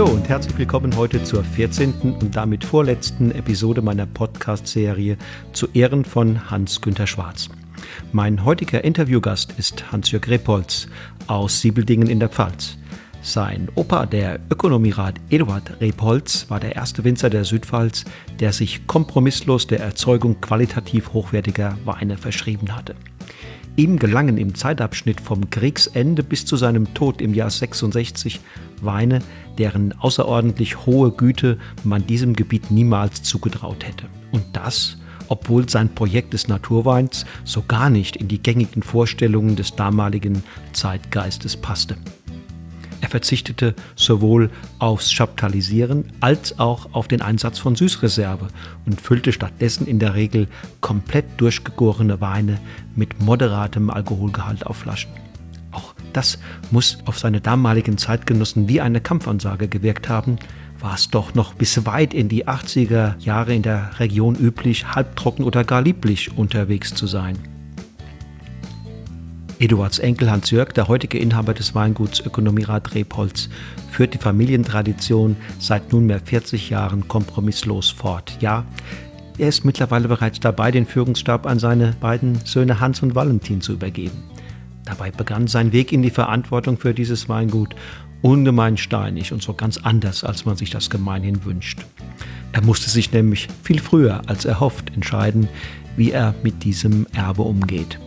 Hallo und herzlich willkommen heute zur 14. und damit vorletzten Episode meiner Podcast-Serie zu Ehren von Hans-Günter Schwarz. Mein heutiger Interviewgast ist Hans-Jörg Repolz aus Siebeldingen in der Pfalz. Sein Opa, der Ökonomierat Eduard Repolz, war der erste Winzer der Südpfalz, der sich kompromisslos der Erzeugung qualitativ hochwertiger Weine verschrieben hatte. Ihm gelangen im Zeitabschnitt vom Kriegsende bis zu seinem Tod im Jahr 66 Weine, deren außerordentlich hohe Güte man diesem Gebiet niemals zugetraut hätte. Und das, obwohl sein Projekt des Naturweins so gar nicht in die gängigen Vorstellungen des damaligen Zeitgeistes passte. Er verzichtete sowohl aufs Chaptalisieren als auch auf den Einsatz von Süßreserve und füllte stattdessen in der Regel komplett durchgegorene Weine mit moderatem Alkoholgehalt auf Flaschen. Das muss auf seine damaligen Zeitgenossen wie eine Kampfansage gewirkt haben, war es doch noch bis weit in die 80er Jahre in der Region üblich, halbtrocken oder gar lieblich unterwegs zu sein. Eduards Enkel Hans-Jörg, der heutige Inhaber des Weinguts Ökonomierat Rebholz, führt die Familientradition seit nunmehr 40 Jahren kompromisslos fort. Ja, er ist mittlerweile bereits dabei, den Führungsstab an seine beiden Söhne Hans und Valentin zu übergeben. Dabei begann sein Weg in die Verantwortung für dieses Weingut ungemein steinig und so ganz anders, als man sich das gemeinhin wünscht. Er musste sich nämlich viel früher als erhofft entscheiden, wie er mit diesem Erbe umgeht.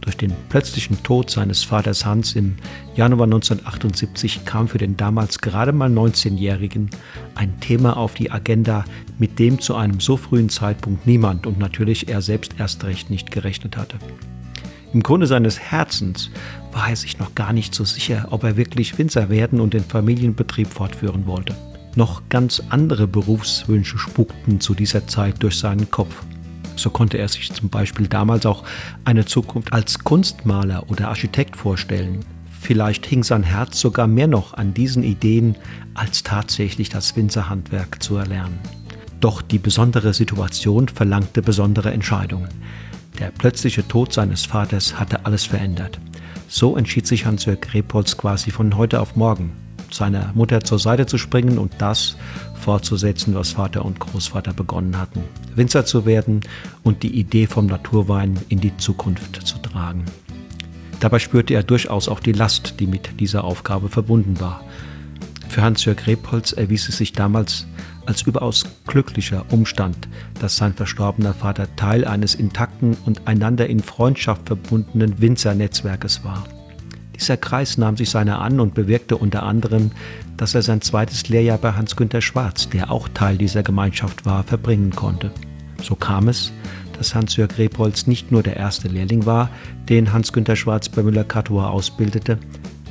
Durch den plötzlichen Tod seines Vaters Hans im Januar 1978 kam für den damals gerade mal 19-Jährigen ein Thema auf die Agenda, mit dem zu einem so frühen Zeitpunkt niemand und natürlich er selbst erst recht nicht gerechnet hatte. Im Grunde seines Herzens war er sich noch gar nicht so sicher, ob er wirklich Winzer werden und den Familienbetrieb fortführen wollte. Noch ganz andere Berufswünsche spukten zu dieser Zeit durch seinen Kopf. So konnte er sich zum Beispiel damals auch eine Zukunft als Kunstmaler oder Architekt vorstellen. Vielleicht hing sein Herz sogar mehr noch an diesen Ideen, als tatsächlich das Winzerhandwerk zu erlernen. Doch die besondere Situation verlangte besondere Entscheidungen. Der plötzliche Tod seines Vaters hatte alles verändert. So entschied sich Hans-Jörg Repolz quasi von heute auf morgen, seiner Mutter zur Seite zu springen und das fortzusetzen, was Vater und Großvater begonnen hatten. Winzer zu werden und die Idee vom Naturwein in die Zukunft zu tragen. Dabei spürte er durchaus auch die Last, die mit dieser Aufgabe verbunden war. Für Hans-Jörg Rebholz erwies es sich damals als überaus glücklicher Umstand, dass sein verstorbener Vater Teil eines intakten und einander in Freundschaft verbundenen Winzernetzwerkes war. Dieser Kreis nahm sich seiner an und bewirkte unter anderem, dass er sein zweites Lehrjahr bei Hans-Günther Schwarz, der auch Teil dieser Gemeinschaft war, verbringen konnte. So kam es, dass Hans-Jörg Repolz nicht nur der erste Lehrling war, den Hans-Günther Schwarz bei Müller-Catois ausbildete,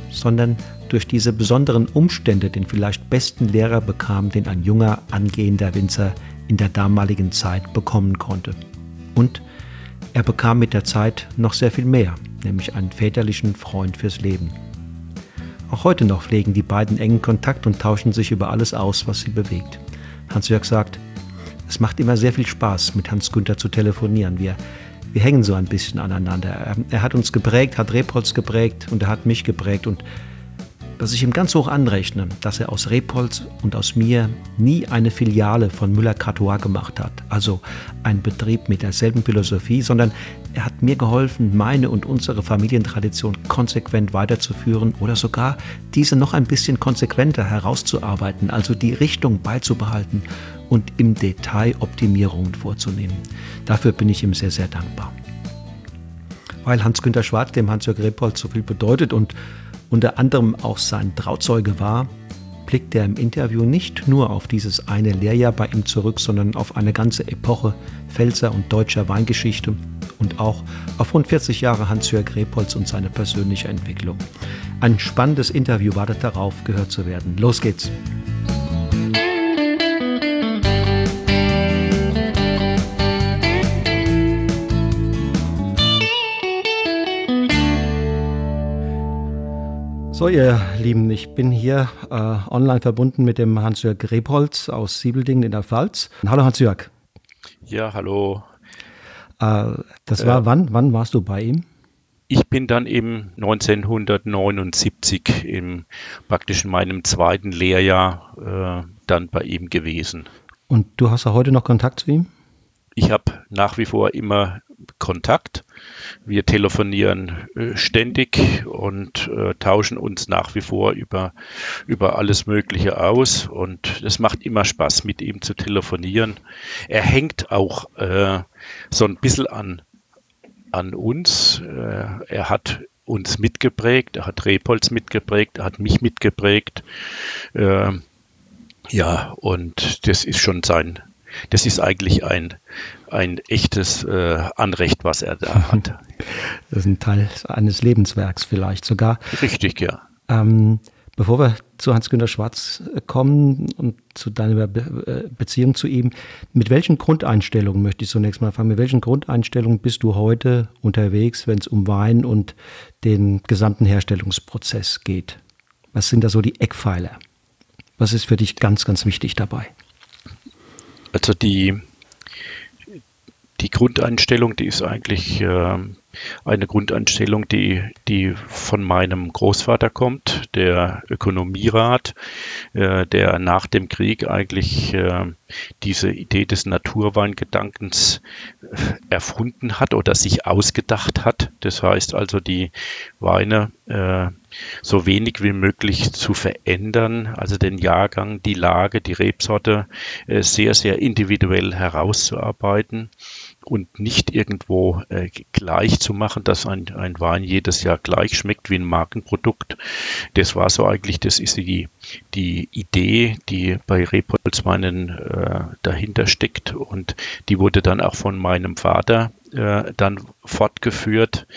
sondern durch diese besonderen Umstände den vielleicht besten Lehrer bekam, den ein junger, angehender Winzer in der damaligen Zeit bekommen konnte. Und er bekam mit der Zeit noch sehr viel mehr, nämlich einen väterlichen Freund fürs Leben. Auch heute noch pflegen die beiden engen Kontakt und tauschen sich über alles aus, was sie bewegt. Hans-Jörg sagt, es macht immer sehr viel Spaß, mit Hans-Günther zu telefonieren. Wir, wir hängen so ein bisschen aneinander. Er, er hat uns geprägt, hat Repolz geprägt und er hat mich geprägt und dass ich ihm ganz hoch anrechne, dass er aus Repolz und aus mir nie eine Filiale von Müller-Catois gemacht hat, also ein Betrieb mit derselben Philosophie, sondern er hat mir geholfen, meine und unsere Familientradition konsequent weiterzuführen oder sogar diese noch ein bisschen konsequenter herauszuarbeiten, also die Richtung beizubehalten und im Detail Optimierungen vorzunehmen. Dafür bin ich ihm sehr, sehr dankbar. Weil Hans-Günter Schwarz dem Hans-Jörg Repolz so viel bedeutet und unter anderem auch sein Trauzeuge war, blickt er im Interview nicht nur auf dieses eine Lehrjahr bei ihm zurück, sondern auf eine ganze Epoche Pfälzer und deutscher Weingeschichte und auch auf rund 40 Jahre Hans-Jörg Repolz und seine persönliche Entwicklung. Ein spannendes Interview wartet darauf, gehört zu werden. Los geht's! So, ihr Lieben, ich bin hier äh, online verbunden mit dem Hans-Jörg Rebholz aus Siebeldingen in der Pfalz. Hallo Hans-Jörg. Ja, hallo. Äh, das war wann? Wann warst du bei ihm? ich bin dann eben 1979 im praktisch in meinem zweiten Lehrjahr äh, dann bei ihm gewesen. Und du hast ja heute noch Kontakt zu ihm? Ich habe nach wie vor immer Kontakt. Wir telefonieren äh, ständig und äh, tauschen uns nach wie vor über, über alles Mögliche aus. Und es macht immer Spaß, mit ihm zu telefonieren. Er hängt auch äh, so ein bisschen an, an uns. Äh, er hat uns mitgeprägt, er hat Repolz mitgeprägt, er hat mich mitgeprägt. Äh, ja, und das ist schon sein, das ist eigentlich ein, ein echtes äh, Anrecht, was er da hat. Das ist ein Teil eines Lebenswerks vielleicht sogar. Richtig, ja. Ähm, bevor wir zu Hans-Günter Schwarz äh, kommen und zu deiner Be äh, Beziehung zu ihm, mit welchen Grundeinstellungen möchte ich zunächst mal fragen, mit welchen Grundeinstellungen bist du heute unterwegs, wenn es um Wein und den gesamten Herstellungsprozess geht? Was sind da so die Eckpfeiler? Was ist für dich ganz, ganz wichtig dabei? Also die, die Grundeinstellung, die ist eigentlich äh, eine Grundeinstellung, die, die von meinem Großvater kommt, der Ökonomierat, äh, der nach dem Krieg eigentlich äh, diese Idee des Naturweingedankens äh, erfunden hat oder sich ausgedacht hat. Das heißt also, die Weine äh, so wenig wie möglich zu verändern, also den Jahrgang, die Lage, die Rebsorte äh, sehr, sehr individuell herauszuarbeiten und nicht irgendwo äh, gleich zu machen, dass ein, ein Wein jedes Jahr gleich schmeckt wie ein Markenprodukt. Das war so eigentlich, das ist die, die Idee, die bei Repolzweinen äh, dahinter steckt und die wurde dann auch von meinem Vater äh, dann fortgeführt,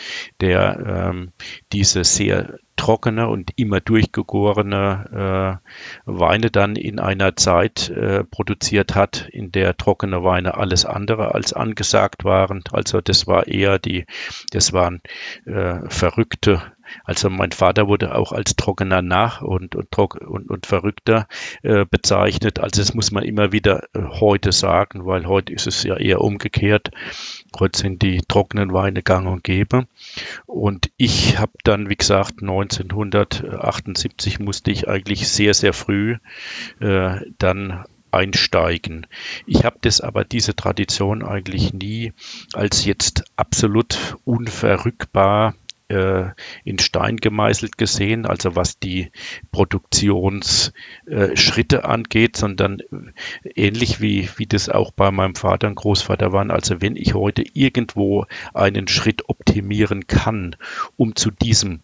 der ähm, diese sehr trockene und immer durchgegorene äh, Weine dann in einer Zeit äh, produziert hat, in der trockene Weine alles andere als angesagt waren. Also das war eher die, das waren äh, verrückte also mein Vater wurde auch als trockener Nach und, und, und, und Verrückter äh, bezeichnet. Also das muss man immer wieder äh, heute sagen, weil heute ist es ja eher umgekehrt. Heute sind die trockenen Weine gang und gäbe. Und ich habe dann, wie gesagt, 1978 musste ich eigentlich sehr, sehr früh äh, dann einsteigen. Ich habe das aber diese Tradition eigentlich nie als jetzt absolut unverrückbar äh, in Stein gemeißelt gesehen, also was die Produktionsschritte äh, angeht, sondern ähnlich wie, wie das auch bei meinem Vater und Großvater waren. Also wenn ich heute irgendwo einen Schritt optimieren kann, um zu diesem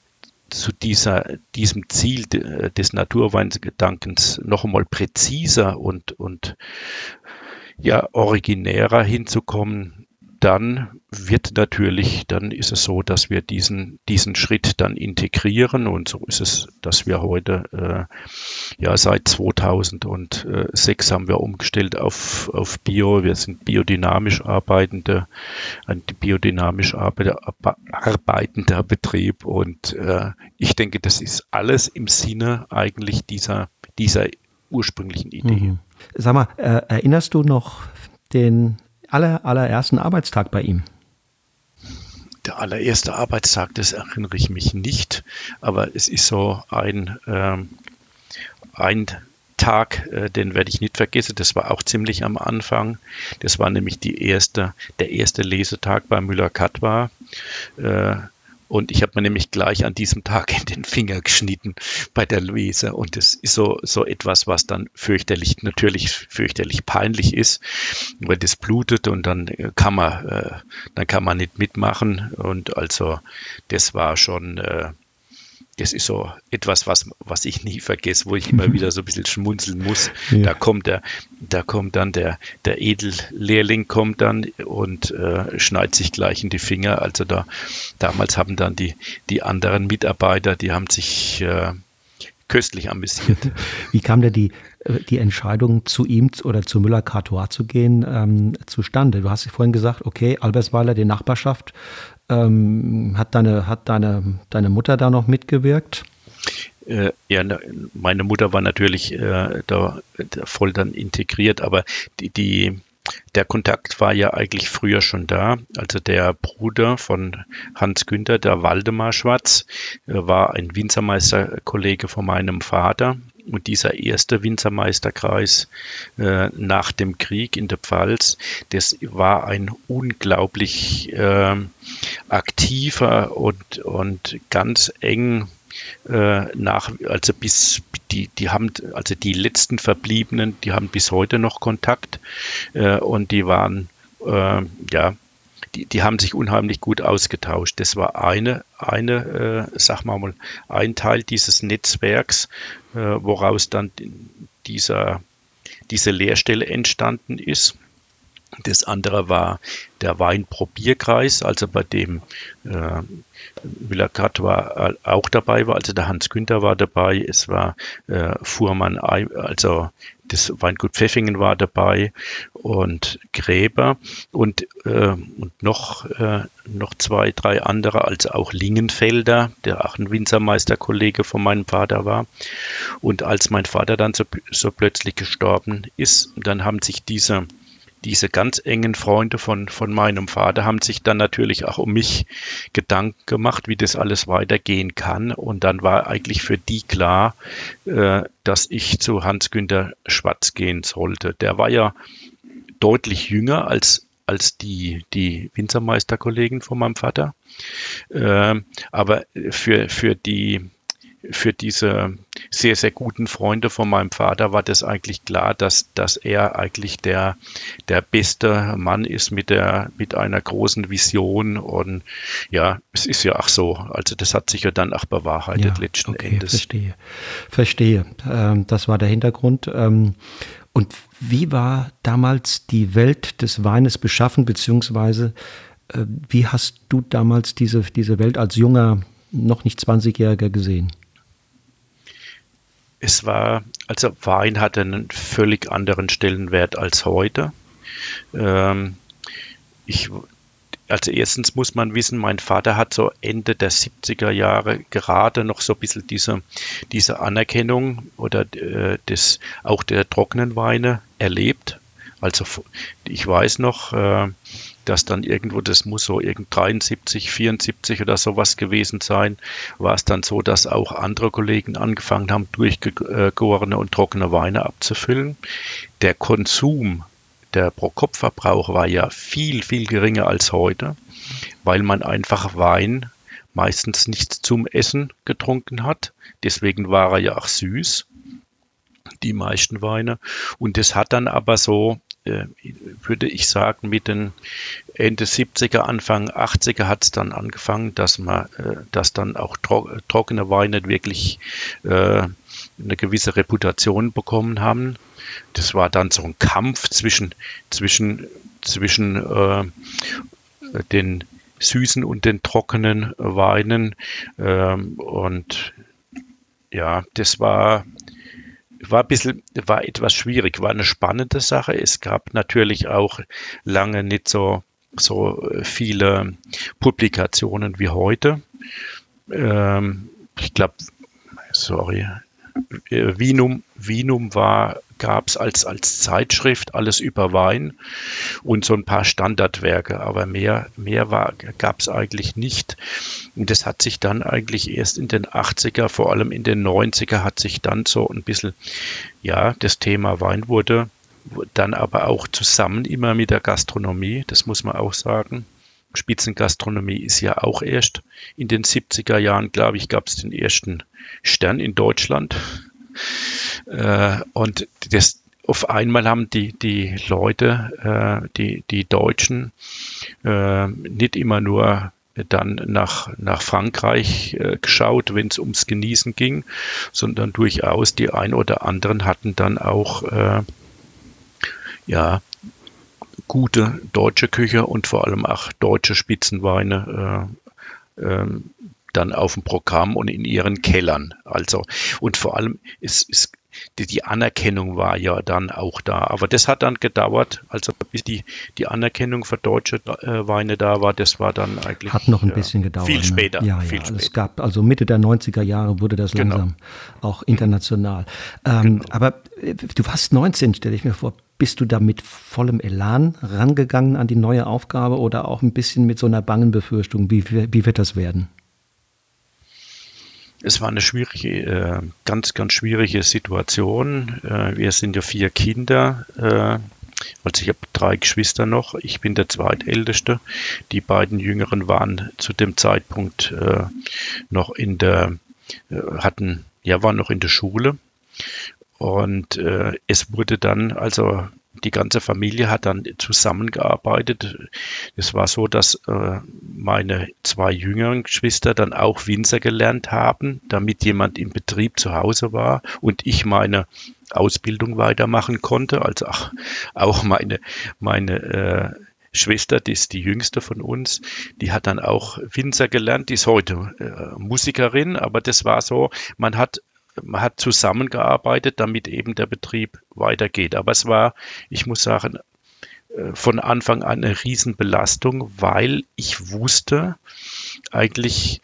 zu dieser, diesem Ziel des Naturweingedankens noch einmal präziser und, und ja, originärer hinzukommen, dann wird natürlich, dann ist es so, dass wir diesen, diesen Schritt dann integrieren und so ist es, dass wir heute, äh, ja, seit 2006 haben wir umgestellt auf, auf Bio. Wir sind biodynamisch arbeitende, ein biodynamisch arbeitender Betrieb und äh, ich denke, das ist alles im Sinne eigentlich dieser, dieser ursprünglichen Idee. Mhm. Sag mal, äh, erinnerst du noch den aller, allerersten Arbeitstag bei ihm? Der allererste Arbeitstag, das erinnere ich mich nicht, aber es ist so ein, ähm, ein Tag, äh, den werde ich nicht vergessen. Das war auch ziemlich am Anfang. Das war nämlich die erste, der erste Lesetag bei Müller-Katwa. Äh, und ich habe mir nämlich gleich an diesem Tag in den Finger geschnitten bei der Luise. Und das ist so, so etwas, was dann fürchterlich, natürlich fürchterlich peinlich ist, weil das blutet und dann kann man, äh, dann kann man nicht mitmachen. Und also das war schon, äh, das ist so etwas, was, was ich nie vergesse, wo ich immer wieder so ein bisschen schmunzeln muss. Ja. Da kommt der, da kommt dann der, der Edellehrling kommt dann und äh, schneidet sich gleich in die Finger. Also da, damals haben dann die, die anderen Mitarbeiter, die haben sich äh, köstlich amüsiert. Wie kam denn die, äh, die Entscheidung, zu ihm oder zu Müller-Cartois zu gehen, ähm, zustande? Du hast vorhin gesagt, okay, Albersweiler, die Nachbarschaft, ähm, hat deine, hat deine, deine Mutter da noch mitgewirkt? Äh, ja, meine Mutter war natürlich äh, da, da, voll dann integriert, aber die, die, der Kontakt war ja eigentlich früher schon da. Also der Bruder von Hans Günther, der Waldemar Schwarz, äh, war ein Winzermeisterkollege von meinem Vater. Und dieser erste Winzermeisterkreis äh, nach dem Krieg in der Pfalz, das war ein unglaublich äh, aktiver und, und ganz eng äh, nach, also bis die, die haben, also die letzten Verbliebenen, die haben bis heute noch Kontakt äh, und die waren, äh, ja, die, die haben sich unheimlich gut ausgetauscht. Das war eine, eine, äh, sag mal, ein Teil dieses Netzwerks, äh, woraus dann dieser, diese Lehrstelle entstanden ist. Das andere war der Weinprobierkreis, also bei dem äh, Müller-Katt war äh, auch dabei, war, also der Hans Günther war dabei, es war äh, Fuhrmann, also das Weingut Pfeffingen war dabei und Gräber und, äh, und noch, äh, noch zwei, drei andere, also auch Lingenfelder, der auch ein Winzermeisterkollege von meinem Vater war. Und als mein Vater dann so, so plötzlich gestorben ist, dann haben sich diese diese ganz engen Freunde von, von meinem Vater haben sich dann natürlich auch um mich Gedanken gemacht, wie das alles weitergehen kann. Und dann war eigentlich für die klar, äh, dass ich zu Hans-Günter Schwarz gehen sollte. Der war ja deutlich jünger als, als die, die Winzermeisterkollegen von meinem Vater. Äh, aber für, für die, für diese sehr, sehr guten Freunde von meinem Vater war das eigentlich klar, dass, dass er eigentlich der, der beste Mann ist mit, der, mit einer großen Vision. Und ja, es ist ja auch so. Also das hat sich ja dann auch bewahrheitet ja, letzten okay, Endes. Verstehe. Verstehe. Ähm, das war der Hintergrund. Ähm, und wie war damals die Welt des Weines beschaffen, beziehungsweise äh, wie hast du damals diese, diese Welt als junger, noch nicht 20-Jähriger gesehen? Es war, also Wein hatte einen völlig anderen Stellenwert als heute. Ähm, ich, also erstens muss man wissen, mein Vater hat so Ende der 70er Jahre gerade noch so ein bisschen diese, diese Anerkennung oder äh, des, auch der trockenen Weine erlebt. Also ich weiß noch, äh, dass dann irgendwo, das muss so irgend 73, 74 oder sowas gewesen sein, war es dann so, dass auch andere Kollegen angefangen haben, durchgegorene und trockene Weine abzufüllen. Der Konsum, der Pro-Kopf-Verbrauch war ja viel, viel geringer als heute, weil man einfach Wein meistens nicht zum Essen getrunken hat. Deswegen war er ja auch süß die meisten Weine. Und das hat dann aber so würde ich sagen, mit den Ende 70er, Anfang 80er hat es dann angefangen, dass man, äh, dass dann auch tro trockene Weine wirklich äh, eine gewisse Reputation bekommen haben. Das war dann so ein Kampf zwischen, zwischen, zwischen äh, den süßen und den trockenen Weinen. Ähm, und ja, das war war ein bisschen, war etwas schwierig, war eine spannende Sache. Es gab natürlich auch lange nicht so, so viele Publikationen wie heute. Ähm, ich glaube, sorry, Vinum, Vinum war gab es als, als Zeitschrift alles über Wein und so ein paar Standardwerke, aber mehr, mehr gab es eigentlich nicht. Und das hat sich dann eigentlich erst in den 80er, vor allem in den 90er, hat sich dann so ein bisschen, ja, das Thema Wein wurde dann aber auch zusammen immer mit der Gastronomie, das muss man auch sagen. Spitzengastronomie ist ja auch erst in den 70er Jahren, glaube ich, gab es den ersten Stern in Deutschland. Äh, und das, auf einmal haben die, die Leute, äh, die, die Deutschen, äh, nicht immer nur dann nach, nach Frankreich äh, geschaut, wenn es ums Genießen ging, sondern durchaus die ein oder anderen hatten dann auch äh, ja, gute deutsche Küche und vor allem auch deutsche Spitzenweine äh, ähm, dann auf dem Programm und in ihren Kellern. Also, und vor allem ist, ist die, die, Anerkennung war ja dann auch da. Aber das hat dann gedauert, also bis die, die Anerkennung für deutsche äh, Weine da war, das war dann eigentlich. Hat noch ein bisschen gedauert. Viel ne? später. Ne? Ja, viel ja. Später. Es gab, also Mitte der 90er Jahre wurde das genau. langsam auch international. Ähm, genau. Aber äh, du warst 19, stelle ich mir vor. Bist du da mit vollem Elan rangegangen an die neue Aufgabe oder auch ein bisschen mit so einer bangen Befürchtung? Wie, wie wird das werden? Es war eine schwierige, äh, ganz, ganz schwierige Situation. Äh, wir sind ja vier Kinder. Äh, also ich habe drei Geschwister noch. Ich bin der zweitälteste. Die beiden Jüngeren waren zu dem Zeitpunkt noch in der, hatten, ja, waren noch in der Schule. Und äh, es wurde dann, also die ganze Familie hat dann zusammengearbeitet. Es war so, dass äh, meine zwei jüngeren Geschwister dann auch Winzer gelernt haben, damit jemand im Betrieb zu Hause war und ich meine Ausbildung weitermachen konnte. Also ach, auch meine, meine äh, Schwester, die ist die jüngste von uns, die hat dann auch Winzer gelernt, die ist heute äh, Musikerin, aber das war so, man hat man hat zusammengearbeitet, damit eben der Betrieb weitergeht. Aber es war, ich muss sagen, äh, von Anfang an eine Riesenbelastung, weil ich wusste eigentlich,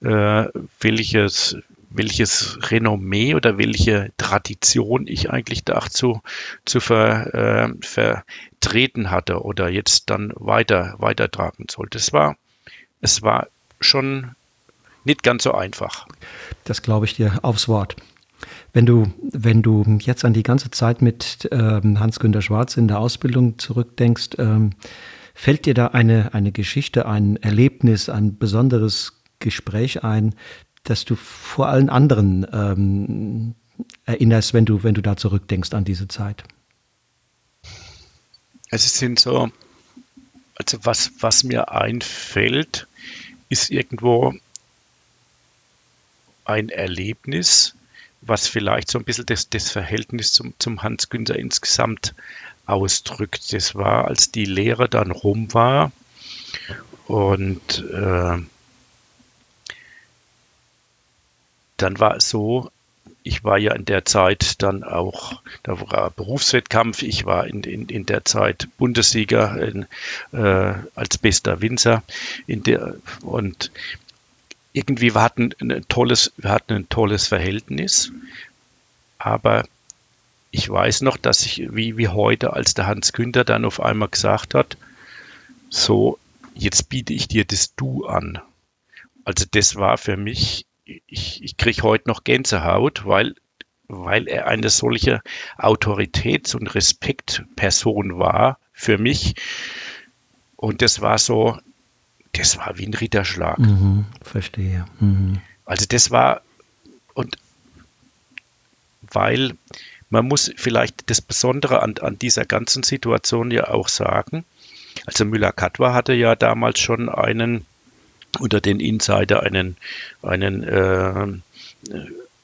äh, welches, welches Renommee oder welche Tradition ich eigentlich dazu zu ver, äh, vertreten hatte oder jetzt dann weiter weitertragen sollte. Es war, es war schon nicht ganz so einfach. Das glaube ich dir aufs Wort. Wenn du, wenn du jetzt an die ganze Zeit mit ähm, Hans-Günter Schwarz in der Ausbildung zurückdenkst, ähm, fällt dir da eine, eine Geschichte, ein Erlebnis, ein besonderes Gespräch ein, das du vor allen anderen ähm, erinnerst, wenn du, wenn du da zurückdenkst an diese Zeit? Es sind so, also was, was mir einfällt, ist irgendwo ein Erlebnis, was vielleicht so ein bisschen das, das Verhältnis zum, zum Hans Günther insgesamt ausdrückt. Das war, als die Lehre dann rum war und äh, dann war es so, ich war ja in der Zeit dann auch, da war Berufswettkampf, ich war in, in, in der Zeit Bundessieger in, äh, als bester Winzer in der, und irgendwie, wir hatten ein tolles, wir hatten ein tolles Verhältnis, aber ich weiß noch, dass ich, wie, wie heute, als der Hans Günther dann auf einmal gesagt hat, so, jetzt biete ich dir das Du an. Also das war für mich, ich, ich kriege heute noch Gänsehaut, weil, weil er eine solche Autoritäts- und Respektperson war für mich. Und das war so, das war wie ein Ritterschlag. Mhm, verstehe. Mhm. Also das war, und weil man muss vielleicht das Besondere an, an dieser ganzen Situation ja auch sagen, also Müller-Katwa hatte ja damals schon einen, unter den Insider einen, einen äh,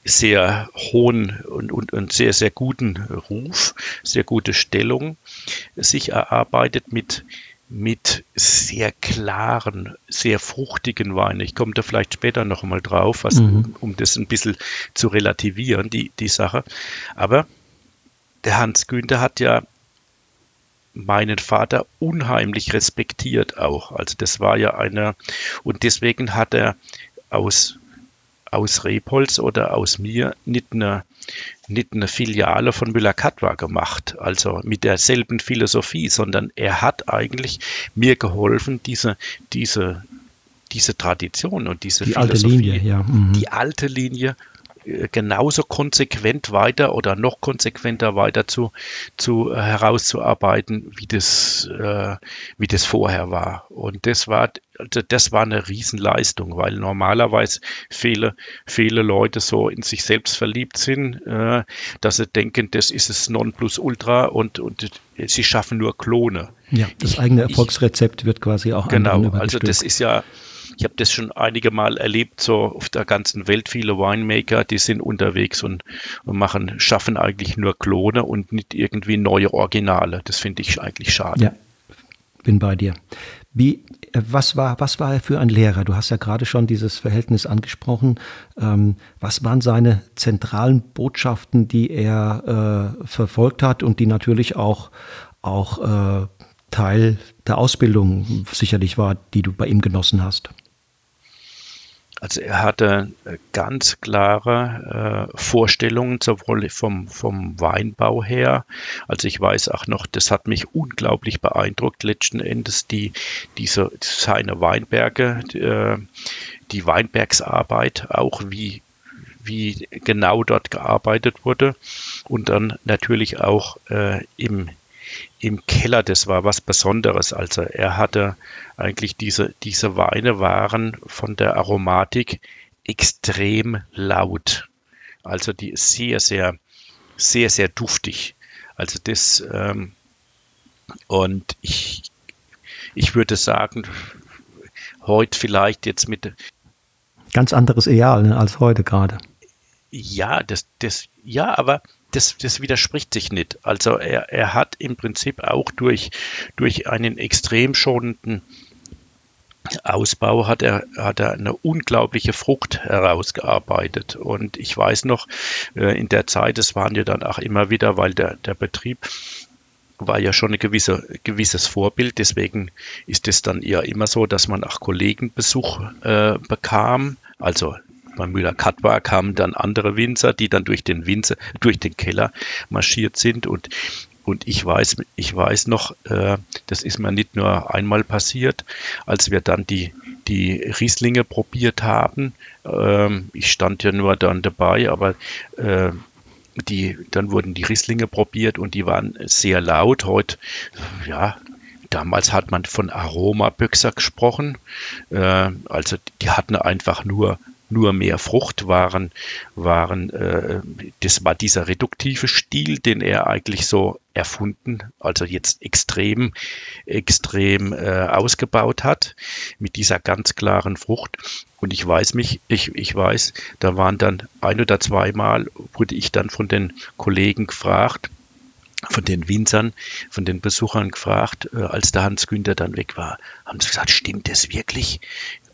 sehr hohen und, und, und sehr, sehr guten Ruf, sehr gute Stellung sich erarbeitet mit mit sehr klaren, sehr fruchtigen Weinen. Ich komme da vielleicht später noch mal drauf, was, mhm. um das ein bisschen zu relativieren, die, die Sache. Aber der Hans Günther hat ja meinen Vater unheimlich respektiert auch. Also das war ja einer, und deswegen hat er aus, aus Repolz oder aus mir nicht eine nicht eine Filiale von Müller-Katwa gemacht, also mit derselben Philosophie, sondern er hat eigentlich mir geholfen, diese, diese, diese Tradition und diese die Philosophie, alte Linie, ja. Mhm. die alte Linie genauso konsequent weiter oder noch konsequenter weiter zu, zu äh, herauszuarbeiten, wie das, äh, wie das vorher war. Und das war, also das war eine Riesenleistung, weil normalerweise viele, viele Leute so in sich selbst verliebt sind, äh, dass sie denken, das ist das Nonplusultra und, und sie schaffen nur Klone. Ja, das ich, eigene Erfolgsrezept ich, wird quasi auch Genau, also das ist ja, ich habe das schon einige Mal erlebt, so auf der ganzen Welt. Viele Winemaker, die sind unterwegs und, und machen, schaffen eigentlich nur Klone und nicht irgendwie neue Originale. Das finde ich eigentlich schade. Ja, bin bei dir. Wie, äh, was war, was war er für ein Lehrer? Du hast ja gerade schon dieses Verhältnis angesprochen. Ähm, was waren seine zentralen Botschaften, die er äh, verfolgt hat und die natürlich auch, auch äh, Teil der Ausbildung sicherlich war, die du bei ihm genossen hast? Also er hatte äh, ganz klare äh, Vorstellungen, sowohl vom, vom Weinbau her. Also ich weiß auch noch, das hat mich unglaublich beeindruckt, letzten Endes die, diese, seine Weinberge, die, äh, die Weinbergsarbeit, auch wie, wie genau dort gearbeitet wurde. Und dann natürlich auch äh, im im Keller, das war was Besonderes. Also er hatte eigentlich diese, diese Weine waren von der Aromatik extrem laut. Also die ist sehr, sehr, sehr, sehr duftig. Also das, ähm, und ich, ich würde sagen, heute vielleicht jetzt mit. Ganz anderes Ideal ne, als heute gerade. Ja, das, das, ja, aber das, das widerspricht sich nicht. Also er, er hat im Prinzip auch durch, durch einen extrem schonenden Ausbau hat er, hat er eine unglaubliche Frucht herausgearbeitet. Und ich weiß noch, äh, in der Zeit, es waren ja dann auch immer wieder, weil der, der Betrieb war ja schon ein gewisse, gewisses Vorbild. Deswegen ist es dann eher immer so, dass man auch Kollegenbesuch äh, bekam. Also bei Müller-Katwa kamen dann andere Winzer, die dann durch den Winzer, durch den Keller marschiert sind und und ich weiß, ich weiß noch, äh, das ist mir nicht nur einmal passiert, als wir dann die, die Rieslinge probiert haben. Ähm, ich stand ja nur dann dabei, aber äh, die, dann wurden die Rieslinge probiert und die waren sehr laut. Heute, ja, damals hat man von Aromaböxer gesprochen. Äh, also die hatten einfach nur nur mehr Frucht waren, waren äh, das war dieser reduktive Stil, den er eigentlich so erfunden, also jetzt extrem, extrem äh, ausgebaut hat, mit dieser ganz klaren Frucht. Und ich weiß mich, ich, ich weiß, da waren dann ein oder zweimal, wurde ich dann von den Kollegen gefragt, von den Winzern, von den Besuchern gefragt, äh, als der Hans Günther dann weg war, haben sie gesagt, stimmt das wirklich?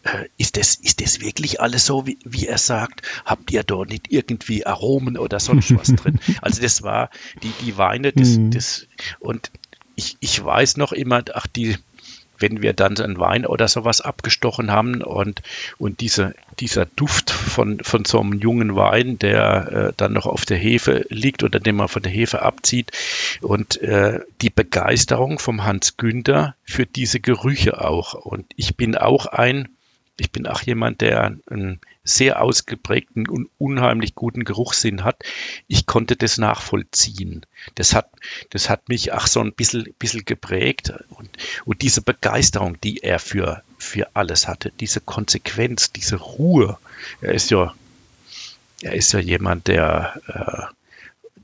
Äh, ist das, ist das wirklich alles so, wie, wie er sagt? Habt ihr da nicht irgendwie Aromen oder sonst was drin? Also das war die, die Weine, das, mhm. das, und ich, ich weiß noch immer, ach, die, wenn wir dann einen Wein oder sowas abgestochen haben und, und diese, dieser Duft von, von so einem jungen Wein, der äh, dann noch auf der Hefe liegt oder den man von der Hefe abzieht und äh, die Begeisterung vom Hans Günther für diese Gerüche auch. Und ich bin auch ein ich bin auch jemand, der einen sehr ausgeprägten und unheimlich guten Geruchssinn hat. Ich konnte das nachvollziehen. Das hat, das hat mich auch so ein bisschen, bisschen geprägt. Und, und diese Begeisterung, die er für, für alles hatte, diese Konsequenz, diese Ruhe. Er ist ja, er ist ja jemand, der äh,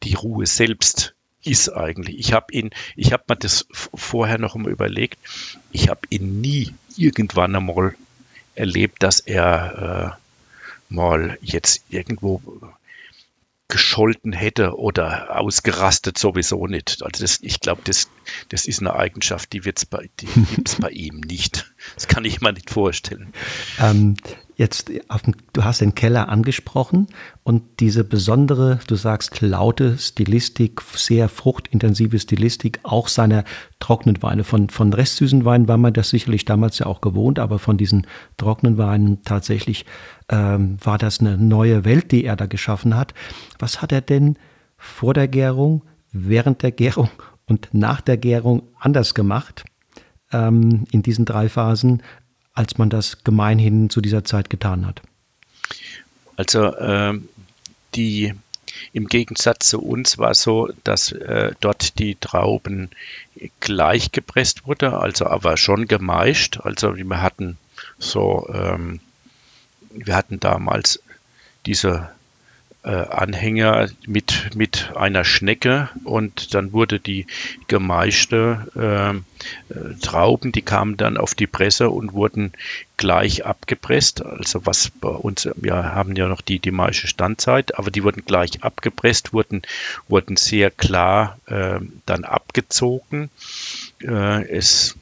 die Ruhe selbst ist eigentlich. Ich habe ihn, ich habe mir das vorher noch mal überlegt. Ich habe ihn nie irgendwann einmal erlebt, dass er äh, mal jetzt irgendwo gescholten hätte oder ausgerastet sowieso nicht. Also das, ich glaube, das, das ist eine Eigenschaft, die, die gibt es bei ihm nicht. Das kann ich mir nicht vorstellen. Ähm, jetzt, dem, du hast den Keller angesprochen und diese besondere, du sagst, laute Stilistik, sehr fruchtintensive Stilistik, auch seiner trockenen Weine. Von, von restsüßen Weinen war man das sicherlich damals ja auch gewohnt, aber von diesen trockenen Weinen tatsächlich ähm, war das eine neue Welt, die er da geschaffen hat. Was hat er denn vor der Gärung, während der Gärung und nach der Gärung anders gemacht? ähm, in diesen drei Phasen, als man das gemeinhin zu dieser Zeit getan hat? Also äh, die im Gegensatz zu uns war es so, dass äh, dort die Trauben gleich gepresst wurde, also aber schon gemeischt. Also wir hatten so, ähm, wir hatten damals diese Anhänger mit, mit einer Schnecke und dann wurde die gemeischte äh, äh, Trauben, die kamen dann auf die Presse und wurden gleich abgepresst. Also was bei uns, wir haben ja noch die, die meiste Standzeit, aber die wurden gleich abgepresst, wurden, wurden sehr klar äh, dann abgezogen. Äh, es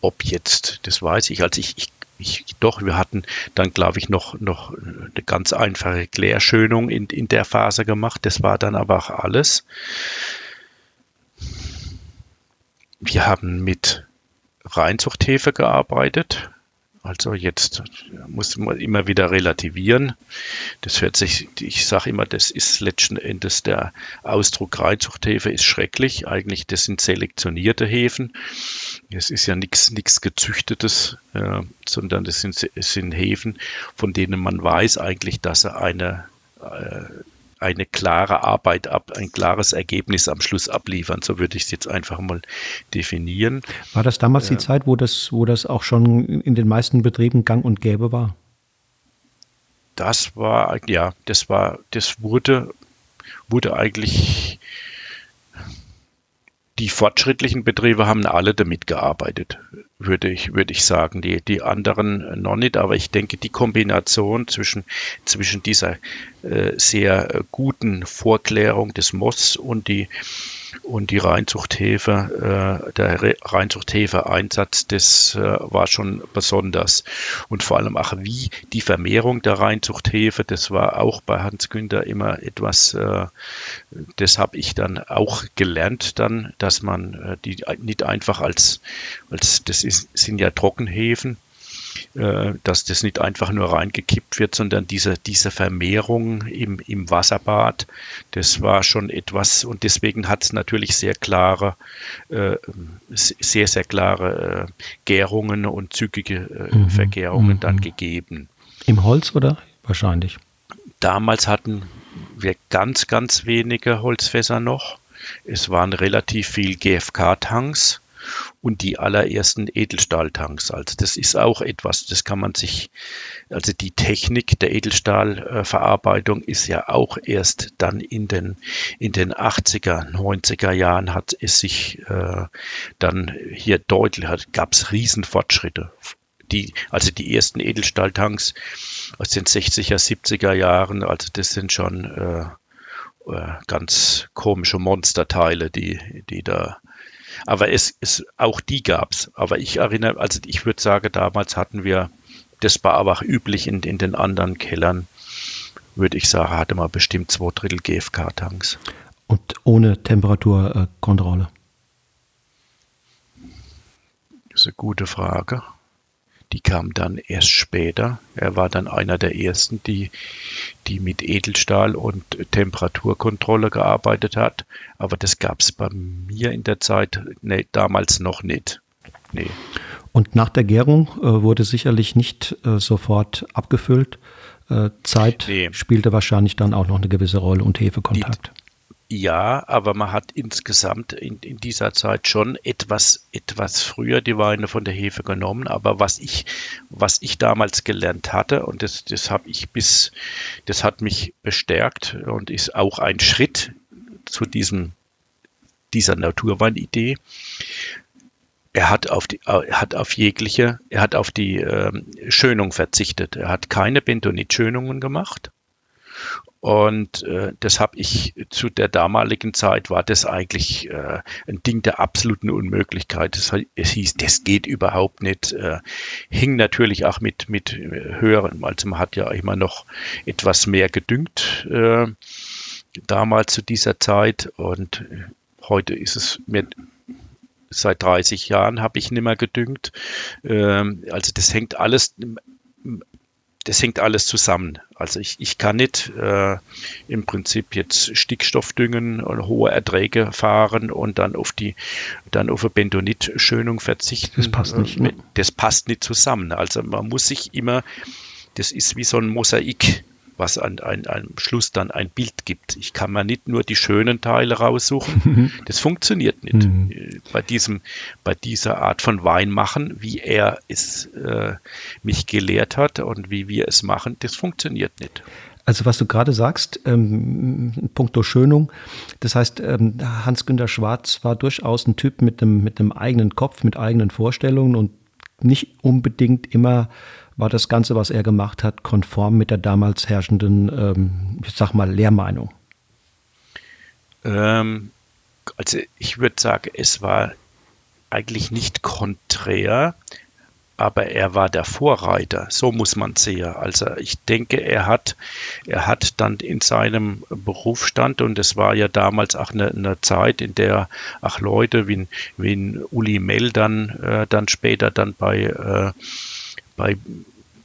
ob jetzt, das weiß ich, also ich, ich ich, doch, wir hatten dann, glaube ich, noch, noch eine ganz einfache Klärschönung in, in der Phase gemacht. Das war dann aber auch alles. Wir haben mit Reinzuchthefe gearbeitet. Also jetzt muss man immer wieder relativieren. Das hört sich, ich sage immer, das ist letzten Endes der Ausdruck Reinzuchthefe ist schrecklich. Eigentlich, das sind selektionierte Hefen. Es ist ja nichts gezüchtetes, äh, sondern das sind, es sind Hefen, von denen man weiß eigentlich, dass er eine äh, eine klare Arbeit ab, ein klares Ergebnis am Schluss abliefern. So würde ich es jetzt einfach mal definieren. War das damals äh, die Zeit, wo das, wo das auch schon in den meisten Betrieben gang und gäbe war? Das war, ja, das war, das wurde, wurde eigentlich die fortschrittlichen Betriebe haben alle damit gearbeitet, würde ich, würde ich sagen. Die, die anderen noch nicht, aber ich denke, die Kombination zwischen, zwischen dieser äh, sehr guten Vorklärung des Moss und die und die Reinzuchthefe, äh, der Reinzuchthefe-Einsatz, das äh, war schon besonders. Und vor allem auch wie die Vermehrung der Reinzuchthefe, das war auch bei Hans Günther immer etwas, äh, das habe ich dann auch gelernt dann, dass man äh, die nicht einfach als, als das ist, sind ja Trockenhefen, äh, dass das nicht einfach nur reingekippt wird, sondern diese, diese Vermehrung im, im Wasserbad, das war schon etwas und deswegen hat es natürlich sehr klare, äh, sehr, sehr klare äh, Gärungen und zügige mhm. Vergärungen mhm. dann gegeben. Im Holz oder wahrscheinlich? Damals hatten wir ganz, ganz wenige Holzfässer noch. Es waren relativ viel GFK-Tanks und die allerersten Edelstahltanks. Also das ist auch etwas, das kann man sich, also die Technik der Edelstahlverarbeitung ist ja auch erst dann in den, in den 80er, 90er Jahren hat es sich äh, dann hier deutlich, gab es Riesenfortschritte. Die, also die ersten Edelstahltanks aus den 60er, 70er Jahren, also das sind schon äh, äh ganz komische Monsterteile, die, die da aber es, es auch die gab es. Aber ich erinnere, also ich würde sagen, damals hatten wir, das war aber auch üblich in, in den anderen Kellern, würde ich sagen, hatte man bestimmt zwei Drittel GFK-Tanks. Und ohne Temperaturkontrolle? Das ist eine gute Frage. Die kam dann erst später. Er war dann einer der ersten, die, die mit Edelstahl und Temperaturkontrolle gearbeitet hat. Aber das gab es bei mir in der Zeit nee, damals noch nicht. Nee. Und nach der Gärung äh, wurde sicherlich nicht äh, sofort abgefüllt. Äh, Zeit nee. spielte wahrscheinlich dann auch noch eine gewisse Rolle und Hefekontakt. Ja, aber man hat insgesamt in, in dieser Zeit schon etwas, etwas früher die Weine von der Hefe genommen. Aber was ich, was ich damals gelernt hatte, und das, das habe ich bis, das hat mich bestärkt und ist auch ein Schritt zu diesem, dieser Naturweinidee. Er hat auf die, hat auf jegliche, er hat auf die ähm, Schönung verzichtet. Er hat keine Bentonit-Schönungen gemacht und äh, das habe ich zu der damaligen Zeit war das eigentlich äh, ein Ding der absoluten Unmöglichkeit. Das, es hieß, das geht überhaupt nicht. Äh, hing natürlich auch mit mit höheren, also man hat ja immer noch etwas mehr gedüngt äh, damals zu dieser Zeit und heute ist es mir seit 30 Jahren habe ich nicht mehr gedüngt. Ähm, also das hängt alles das hängt alles zusammen. Also ich, ich kann nicht äh, im Prinzip jetzt Stickstoff düngen und hohe Erträge fahren und dann auf die dann auf eine Bentonit-Schönung verzichten. Das passt nicht. Ne? Das passt nicht zusammen. Also man muss sich immer, das ist wie so ein Mosaik was an, an, am Schluss dann ein Bild gibt. Ich kann mir nicht nur die schönen Teile raussuchen. Mhm. Das funktioniert nicht. Mhm. Bei, diesem, bei dieser Art von Wein machen, wie er es äh, mich gelehrt hat und wie wir es machen, das funktioniert nicht. Also was du gerade sagst, ähm, puncto Schönung, das heißt, ähm, Hans-Günter Schwarz war durchaus ein Typ mit einem, mit einem eigenen Kopf, mit eigenen Vorstellungen und nicht unbedingt immer war das Ganze, was er gemacht hat, konform mit der damals herrschenden, ähm, ich sag mal, Lehrmeinung? Ähm, also ich würde sagen, es war eigentlich nicht konträr, aber er war der Vorreiter, so muss man sehen. Also ich denke, er hat, er hat dann in seinem Berufsstand, und es war ja damals auch eine, eine Zeit, in der auch Leute wie, wie Uli Mell dann, äh, dann später dann bei äh, bei,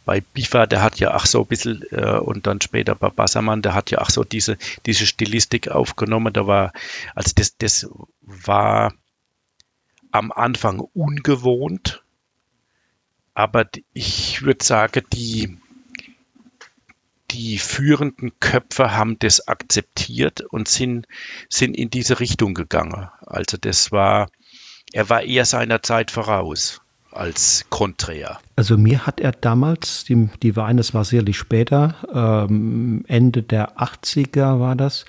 bei Bifa, der hat ja auch so ein bisschen, äh, und dann später bei Bassermann, der hat ja auch so diese, diese Stilistik aufgenommen. Da war, also das, das war am Anfang ungewohnt, aber ich würde sagen, die, die führenden Köpfe haben das akzeptiert und sind, sind in diese Richtung gegangen. Also das war, er war eher seiner Zeit voraus als konträr. Also mir hat er damals, die, die Weine, das war sicherlich später, ähm, Ende der 80er war das,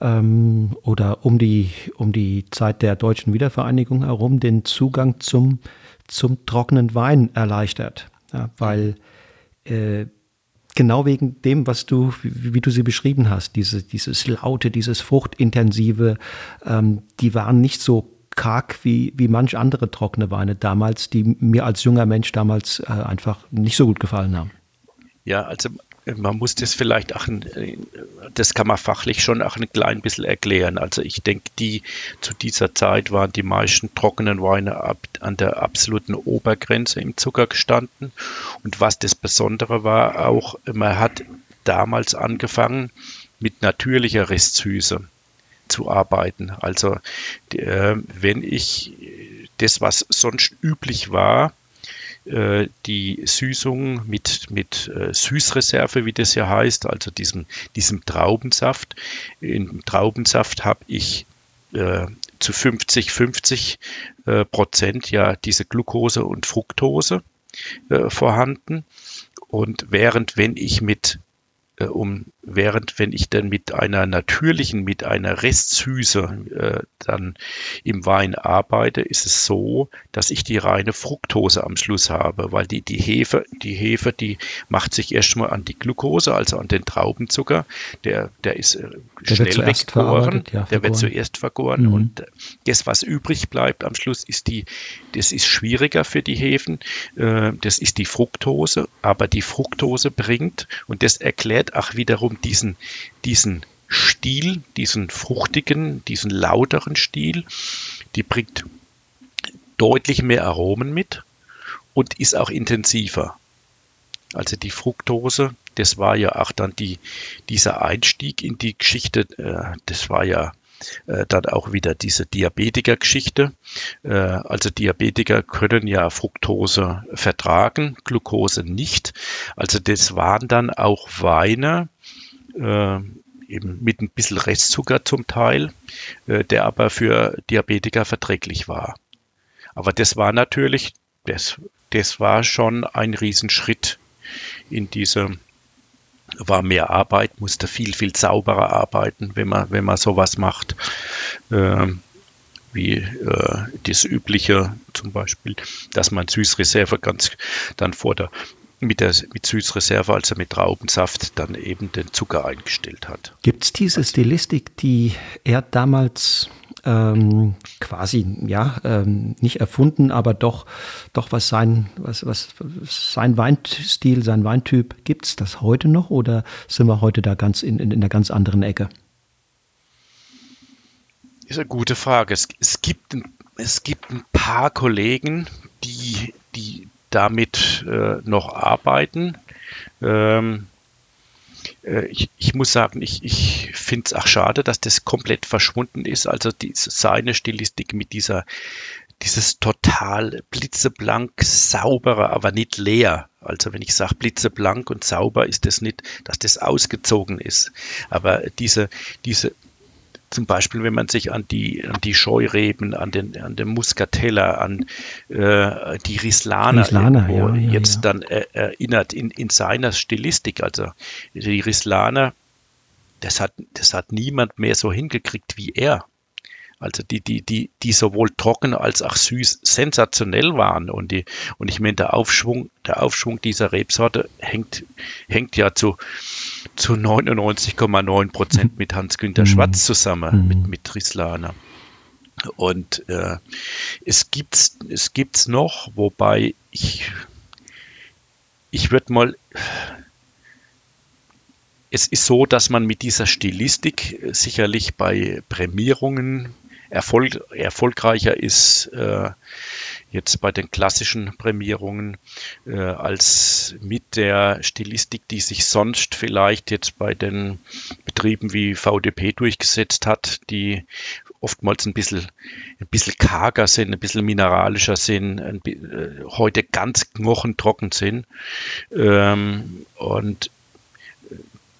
ähm, oder um die, um die Zeit der deutschen Wiedervereinigung herum, den Zugang zum, zum trockenen Wein erleichtert. Ja, weil äh, genau wegen dem, was du, wie, wie, du sie beschrieben hast, diese, dieses laute, dieses fruchtintensive, ähm, die waren nicht so karg wie, wie manch andere trockene Weine damals, die mir als junger Mensch damals äh, einfach nicht so gut gefallen haben. Ja, also man muss das vielleicht auch, das kann man fachlich schon auch ein klein bisschen erklären. Also ich denke, die zu dieser Zeit waren die meisten trockenen Weine ab, an der absoluten Obergrenze im Zucker gestanden. Und was das Besondere war, auch man hat damals angefangen mit natürlicher Restsüße zu arbeiten. Also äh, wenn ich das, was sonst üblich war, äh, die Süßung mit, mit äh, Süßreserve, wie das ja heißt, also diesem, diesem Traubensaft. Im Traubensaft habe ich äh, zu 50, 50 äh, Prozent ja diese Glucose und Fructose vorhanden. Und während wenn ich mit um während wenn ich dann mit einer natürlichen, mit einer Restsüße äh, dann im Wein arbeite, ist es so, dass ich die reine Fructose am Schluss habe, weil die, die Hefe, die Hefe, die macht sich erstmal an die Glucose, also an den Traubenzucker, der, der ist äh, der schnell weggegoren, ja, der wird zuerst vergoren mhm. und das, was übrig bleibt am Schluss, ist die, das ist schwieriger für die Hefen, äh, das ist die Fructose, aber die Fructose bringt, und das erklärt auch wiederum diesen, diesen Stil, diesen fruchtigen, diesen lauteren Stil, die bringt deutlich mehr Aromen mit und ist auch intensiver. Also die Fructose, das war ja auch dann die, dieser Einstieg in die Geschichte, äh, das war ja äh, dann auch wieder diese Diabetiker-Geschichte. Äh, also Diabetiker können ja Fructose vertragen, Glucose nicht. Also das waren dann auch Weine, äh, eben mit ein bisschen Restzucker zum Teil, äh, der aber für Diabetiker verträglich war. Aber das war natürlich, das, das war schon ein Riesenschritt in diese, war mehr Arbeit, musste viel, viel sauberer arbeiten, wenn man, wenn man sowas macht. Äh, wie äh, das übliche zum Beispiel, dass man Süßreserve ganz dann vor der mit, der, mit Süßreserve, also mit Traubensaft, dann eben den Zucker eingestellt hat. Gibt es diese Stilistik, die er damals ähm, quasi, ja, ähm, nicht erfunden, aber doch, doch was sein, was, was sein Weinstil, sein Weintyp, gibt es das heute noch oder sind wir heute da ganz in, in, in einer ganz anderen Ecke? Ist eine gute Frage. Es, es, gibt, es gibt ein paar Kollegen, die, die damit äh, noch arbeiten. Ähm, äh, ich, ich, muss sagen, ich, ich finde es auch schade, dass das komplett verschwunden ist. Also die, seine Stilistik mit dieser, dieses total blitzeblank saubere, aber nicht leer. Also wenn ich sage blitzeblank und sauber, ist das nicht, dass das ausgezogen ist. Aber diese, diese zum Beispiel, wenn man sich an die, an die Scheureben, an den, an den Muscatella, an äh, die Rislana, Rislana ja, ja, jetzt ja. dann äh, erinnert in, in seiner Stilistik. Also die Rislana, das hat, das hat niemand mehr so hingekriegt wie er. Also die, die, die, die sowohl trocken als auch süß sensationell waren. Und, die, und ich meine, der Aufschwung, der Aufschwung dieser Rebsorte hängt, hängt ja zu, zu 99,9 Prozent mit Hans-Günter mhm. Schwarz zusammen, mhm. mit, mit Rislana. Und äh, es gibt es gibt's noch, wobei ich, ich würde mal, es ist so, dass man mit dieser Stilistik sicherlich bei Prämierungen Erfolg, erfolgreicher ist, äh, jetzt bei den klassischen Prämierungen äh, als mit der Stilistik, die sich sonst vielleicht jetzt bei den Betrieben wie VDP durchgesetzt hat, die oftmals ein bisschen, ein bisschen karger sind, ein bisschen mineralischer sind, ein, äh, heute ganz knochentrocken sind. Ähm, und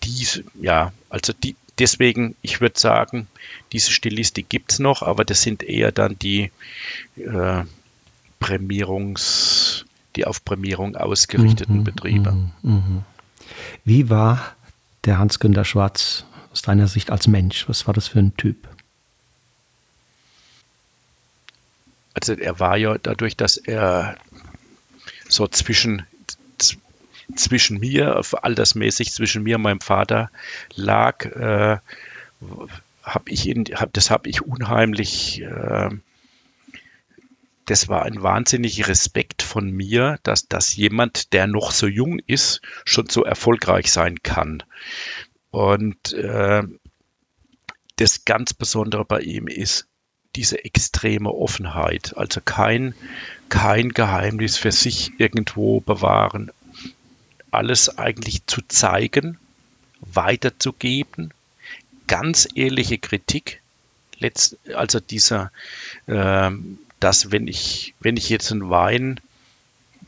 diese, ja, also die, deswegen, ich würde sagen, diese Stilistik gibt es noch, aber das sind eher dann die äh, Prämierungs, die auf Prämierung ausgerichteten mhm, Betriebe. Mhm, mhm. Wie war der Hans-Günter Schwarz aus deiner Sicht als Mensch? Was war das für ein Typ? Also er war ja dadurch, dass er so zwischen zwischen mir, altersmäßig zwischen mir und meinem Vater lag, äh, habe ich ihn, hab, das habe ich unheimlich, äh, das war ein wahnsinniger Respekt von mir, dass, dass jemand, der noch so jung ist, schon so erfolgreich sein kann. Und äh, das ganz Besondere bei ihm ist diese extreme Offenheit, also kein, kein Geheimnis für sich irgendwo bewahren, alles eigentlich zu zeigen, weiterzugeben, ganz ehrliche Kritik, also dieser, äh, dass wenn ich, wenn ich jetzt einen Wein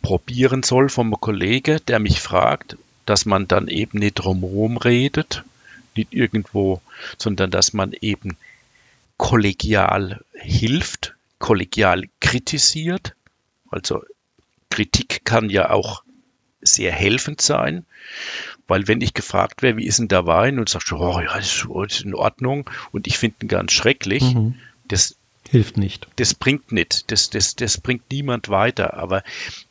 probieren soll einem Kollege, der mich fragt, dass man dann eben nicht drumherum redet, nicht irgendwo, sondern dass man eben kollegial hilft, kollegial kritisiert. Also Kritik kann ja auch sehr helfend sein, weil wenn ich gefragt wäre, wie ist denn der Wein? Und sagst, oh ja, ist, ist in Ordnung. Und ich finde ihn ganz schrecklich, mhm. das hilft nicht. Das bringt nicht, das, das, das bringt niemand weiter, aber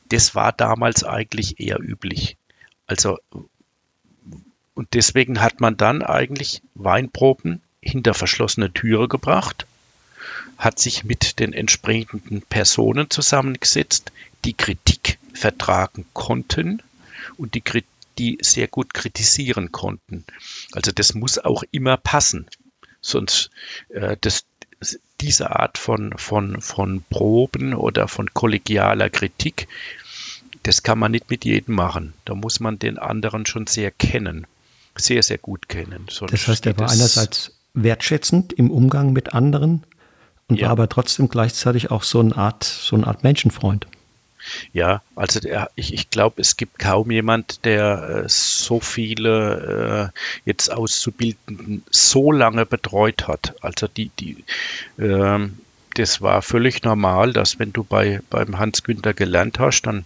das war damals eigentlich eher üblich. Also und deswegen hat man dann eigentlich Weinproben hinter verschlossene Türe gebracht, hat sich mit den entsprechenden Personen zusammengesetzt, die Kritik vertragen konnten und die, die sehr gut kritisieren konnten. Also das muss auch immer passen. Sonst äh, das, diese Art von, von, von Proben oder von kollegialer Kritik, das kann man nicht mit jedem machen. Da muss man den anderen schon sehr kennen, sehr, sehr gut kennen. Sonst das heißt, er war einerseits wertschätzend im Umgang mit anderen und ja. war aber trotzdem gleichzeitig auch so eine Art, so eine Art Menschenfreund. Ja, also der, ich, ich glaube, es gibt kaum jemand, der äh, so viele äh, jetzt Auszubildenden so lange betreut hat. Also die, die, äh, das war völlig normal, dass wenn du bei beim Hans Günther gelernt hast, dann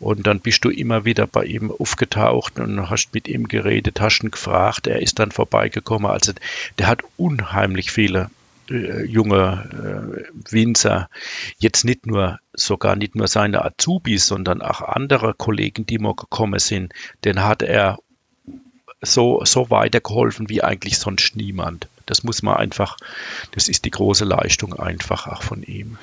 und dann bist du immer wieder bei ihm aufgetaucht und hast mit ihm geredet, hast ihn gefragt, er ist dann vorbeigekommen. Also der hat unheimlich viele junge äh, Winzer jetzt nicht nur, sogar nicht nur seine Azubis, sondern auch andere Kollegen, die mal gekommen sind, den hat er so, so weitergeholfen wie eigentlich sonst niemand. Das muss man einfach, das ist die große Leistung einfach auch von ihm.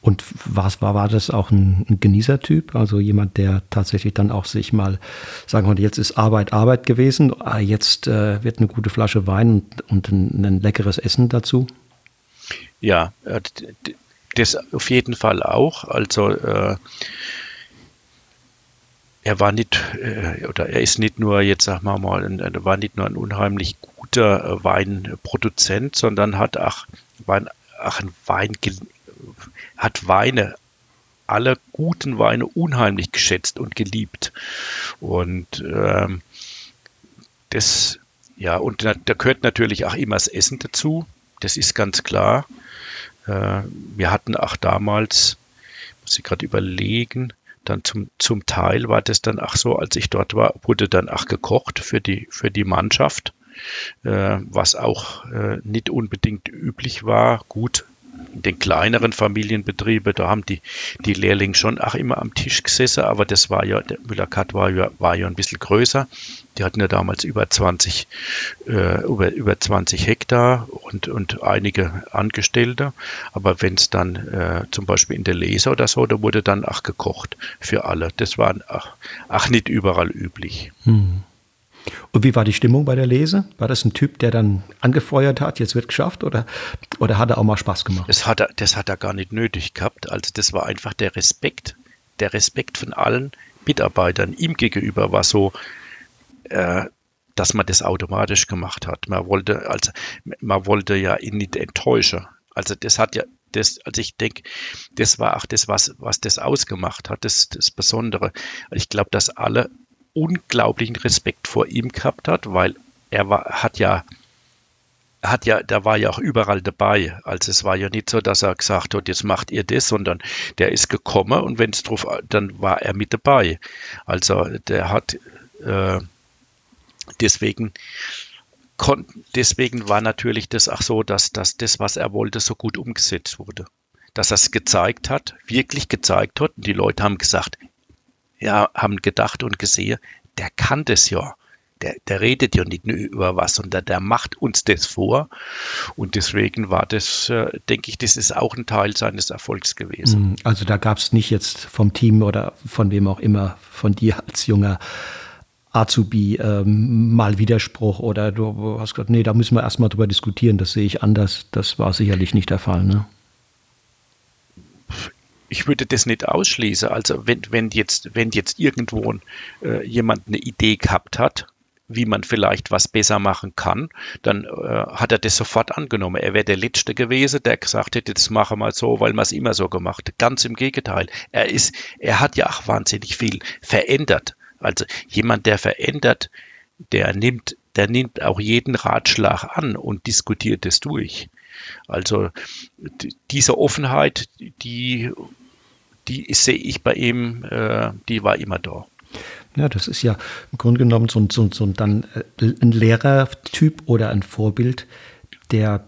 Und was war, war das auch ein, ein Genießertyp? Also jemand, der tatsächlich dann auch sich mal sagen konnte, jetzt ist Arbeit Arbeit gewesen, ah, jetzt äh, wird eine gute Flasche Wein und, und ein, ein leckeres Essen dazu? Ja, äh, das auf jeden Fall auch. Also äh, er war nicht äh, oder er ist nicht nur jetzt sagen wir mal, ein, war nicht nur ein unheimlich guter Weinproduzent, sondern hat auch, Wein, auch ein Wein hat Weine alle guten Weine unheimlich geschätzt und geliebt und ähm, das ja und da, da gehört natürlich auch immer das Essen dazu. Das ist ganz klar. Äh, wir hatten auch damals, muss ich gerade überlegen, dann zum, zum Teil war das dann auch so, als ich dort war, wurde dann auch gekocht für die, für die Mannschaft, äh, was auch äh, nicht unbedingt üblich war. Gut, in den kleineren Familienbetrieben, da haben die, die Lehrlinge schon auch immer am Tisch gesessen, aber das war ja, der Müller-Kat war ja, war ja ein bisschen größer. Die hatten ja damals über 20, äh, über, über 20 Hektar und, und einige Angestellte. Aber wenn es dann äh, zum Beispiel in der Leser oder so, da wurde dann auch gekocht für alle. Das war auch, auch nicht überall üblich. Hm. Und wie war die Stimmung bei der Lese? War das ein Typ, der dann angefeuert hat, jetzt wird geschafft, oder, oder hat er auch mal Spaß gemacht? Das hat, er, das hat er gar nicht nötig gehabt. Also das war einfach der Respekt. Der Respekt von allen Mitarbeitern ihm gegenüber war so, äh, dass man das automatisch gemacht hat. Man wollte, also, man wollte ja ihn nicht enttäuschen. Also das hat ja, das, also ich denke, das war auch das, was, was das ausgemacht hat, das, das Besondere. Ich glaube, dass alle unglaublichen Respekt vor ihm gehabt hat, weil er war, hat ja hat ja, der war ja auch überall dabei. Also es war ja nicht so, dass er gesagt hat, jetzt macht ihr das, sondern der ist gekommen und wenn es drauf, dann war er mit dabei. Also der hat äh, deswegen deswegen war natürlich das auch so, dass, dass das, was er wollte, so gut umgesetzt wurde. Dass er es gezeigt hat, wirklich gezeigt hat. Und die Leute haben gesagt, ja, haben gedacht und gesehen, der kann das ja. Der, der redet ja nicht nur über was, sondern der macht uns das vor. Und deswegen war das, äh, denke ich, das ist auch ein Teil seines Erfolgs gewesen. Hm, also da gab es nicht jetzt vom Team oder von wem auch immer, von dir als junger Azubi ähm, mal Widerspruch oder du hast gesagt, nee, da müssen wir erstmal drüber diskutieren, das sehe ich anders. Das war sicherlich nicht der Fall, ne? ich würde das nicht ausschließen. Also wenn, wenn jetzt, wenn jetzt irgendwo äh, jemand eine Idee gehabt hat, wie man vielleicht was besser machen kann, dann äh, hat er das sofort angenommen. Er wäre der Letzte gewesen, der gesagt hätte, das machen wir so, weil man es immer so gemacht. Ganz im Gegenteil. Er ist, er hat ja auch wahnsinnig viel verändert. Also jemand, der verändert, der nimmt, der nimmt auch jeden Ratschlag an und diskutiert es durch. Also diese Offenheit, die, die sehe ich bei ihm, äh, die war immer da. Ja, das ist ja im Grunde genommen so, so, so dann äh, ein Lehrertyp oder ein Vorbild, der,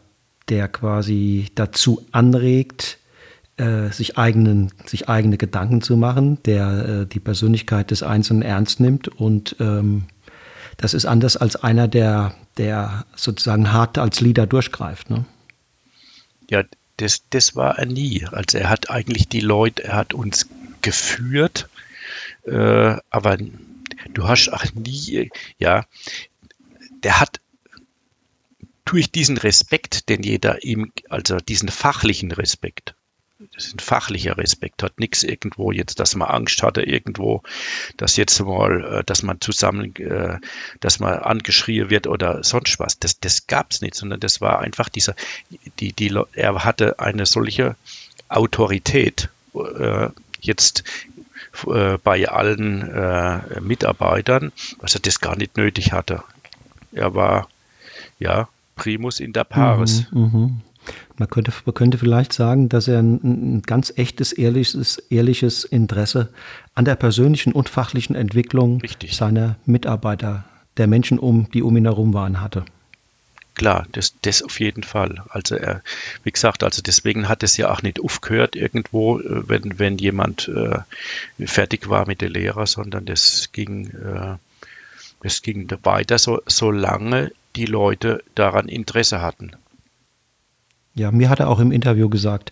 der quasi dazu anregt, äh, sich, eigenen, sich eigene Gedanken zu machen, der äh, die Persönlichkeit des Einzelnen ernst nimmt. Und ähm, das ist anders als einer, der, der sozusagen hart als Leader durchgreift. Ne? Ja, das, das war er nie. Also er hat eigentlich die Leute, er hat uns geführt, äh, aber du hast auch nie, ja, der hat durch diesen Respekt, den jeder ihm, also diesen fachlichen Respekt, das ist ein fachlicher Respekt, hat nichts irgendwo jetzt, dass man Angst hatte irgendwo, dass jetzt mal, äh, dass man zusammen, äh, dass man angeschrien wird oder sonst was. Das, das gab es nicht, sondern das war einfach dieser, die, die, er hatte eine solche Autorität äh, jetzt bei allen Mitarbeitern, dass er das gar nicht nötig hatte. Er war ja Primus inter pares. Mhm, mh. Man könnte, man könnte vielleicht sagen, dass er ein, ein, ganz echtes, ehrliches, ehrliches Interesse an der persönlichen und fachlichen Entwicklung Richtig. seiner Mitarbeiter, der Menschen, um, die um ihn herum waren, hatte. Klar, das, das auf jeden Fall. Also er, wie gesagt, also deswegen hat es ja auch nicht aufgehört irgendwo, äh, wenn, wenn jemand äh, fertig war mit der Lehre, sondern das ging, äh, das ging weiter, so, solange die Leute daran Interesse hatten. Ja, mir hat er auch im Interview gesagt,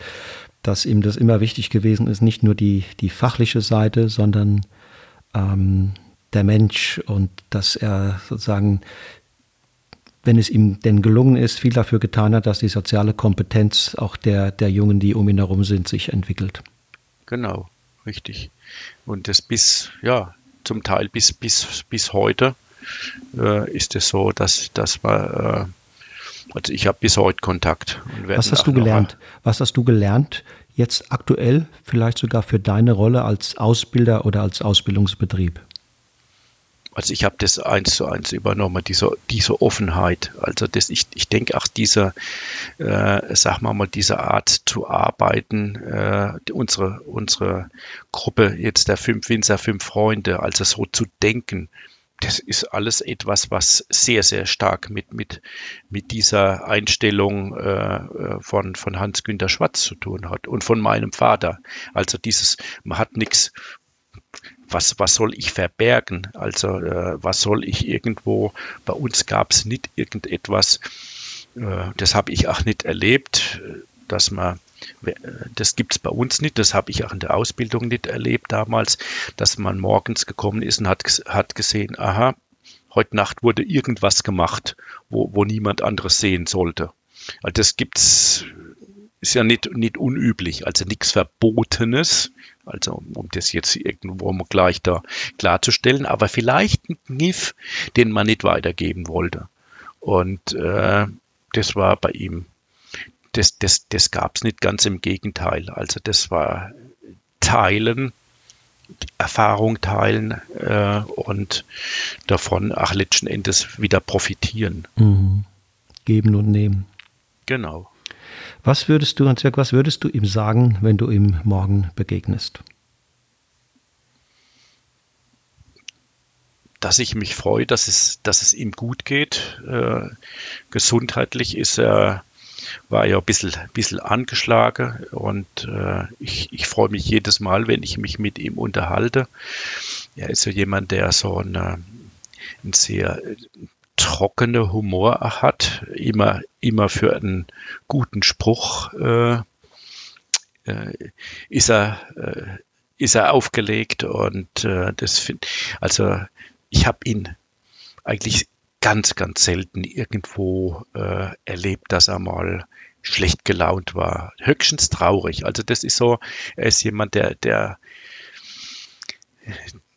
dass ihm das immer wichtig gewesen ist, nicht nur die, die fachliche Seite, sondern ähm, der Mensch und dass er sozusagen, wenn es ihm denn gelungen ist, viel dafür getan hat, dass die soziale Kompetenz auch der, der Jungen, die um ihn herum sind, sich entwickelt. Genau, richtig. Und das bis, ja, zum Teil bis, bis, bis heute äh, ist es so, dass, dass man äh, also ich habe bis heute Kontakt. Was hast du gelernt? Was hast du gelernt jetzt aktuell, vielleicht sogar für deine Rolle als Ausbilder oder als Ausbildungsbetrieb? Also ich habe das eins zu eins übernommen, diese, diese Offenheit. Also das, ich, ich denke auch diese, äh, sag mal mal, diese Art zu arbeiten, äh, unsere, unsere Gruppe jetzt der fünf Winzer, fünf Freunde, also so zu denken, das ist alles etwas, was sehr, sehr stark mit, mit, mit dieser Einstellung äh, äh von, von Hans-Günter Schwarz zu tun hat und von meinem Vater. Also dieses, man hat nichts, was, was soll ich verbergen? Also äh, was soll ich irgendwo, bei uns gab es nicht irgendetwas, äh, das habe ich auch nicht erlebt, dass man das gibt es bei uns nicht, das habe ich auch in der Ausbildung nicht erlebt damals, dass man morgens gekommen ist und hat, hat gesehen, aha, heute Nacht wurde irgendwas gemacht, wo, wo niemand anderes sehen sollte. Also das gibt's, ist ja nicht, nicht unüblich, also nichts Verbotenes, also um das jetzt irgendwo mal gleich da klarzustellen, aber vielleicht ein Kniff, den man nicht weitergeben wollte. Und äh, das war bei ihm, das, das, das gab es nicht ganz im Gegenteil. Also das war Teilen, Erfahrung teilen äh, und davon ach letzten Endes wieder profitieren. Mhm. Geben und nehmen. Genau. Was würdest du, Hans-Jörg, was würdest du ihm sagen, wenn du ihm morgen begegnest? Dass ich mich freue, dass es, dass es ihm gut geht. Äh, gesundheitlich ist er, war er ein bisschen, bisschen angeschlagen und äh, ich, ich freue mich jedes Mal, wenn ich mich mit ihm unterhalte. Er ist so jemand, der so eine, ein sehr trockene Humor hat, immer, immer für einen guten Spruch äh, äh, ist er äh, ist er aufgelegt und äh, das finde also ich habe ihn eigentlich ganz ganz selten irgendwo äh, erlebt, dass er mal schlecht gelaunt war, höchstens traurig. Also das ist so, er ist jemand, der der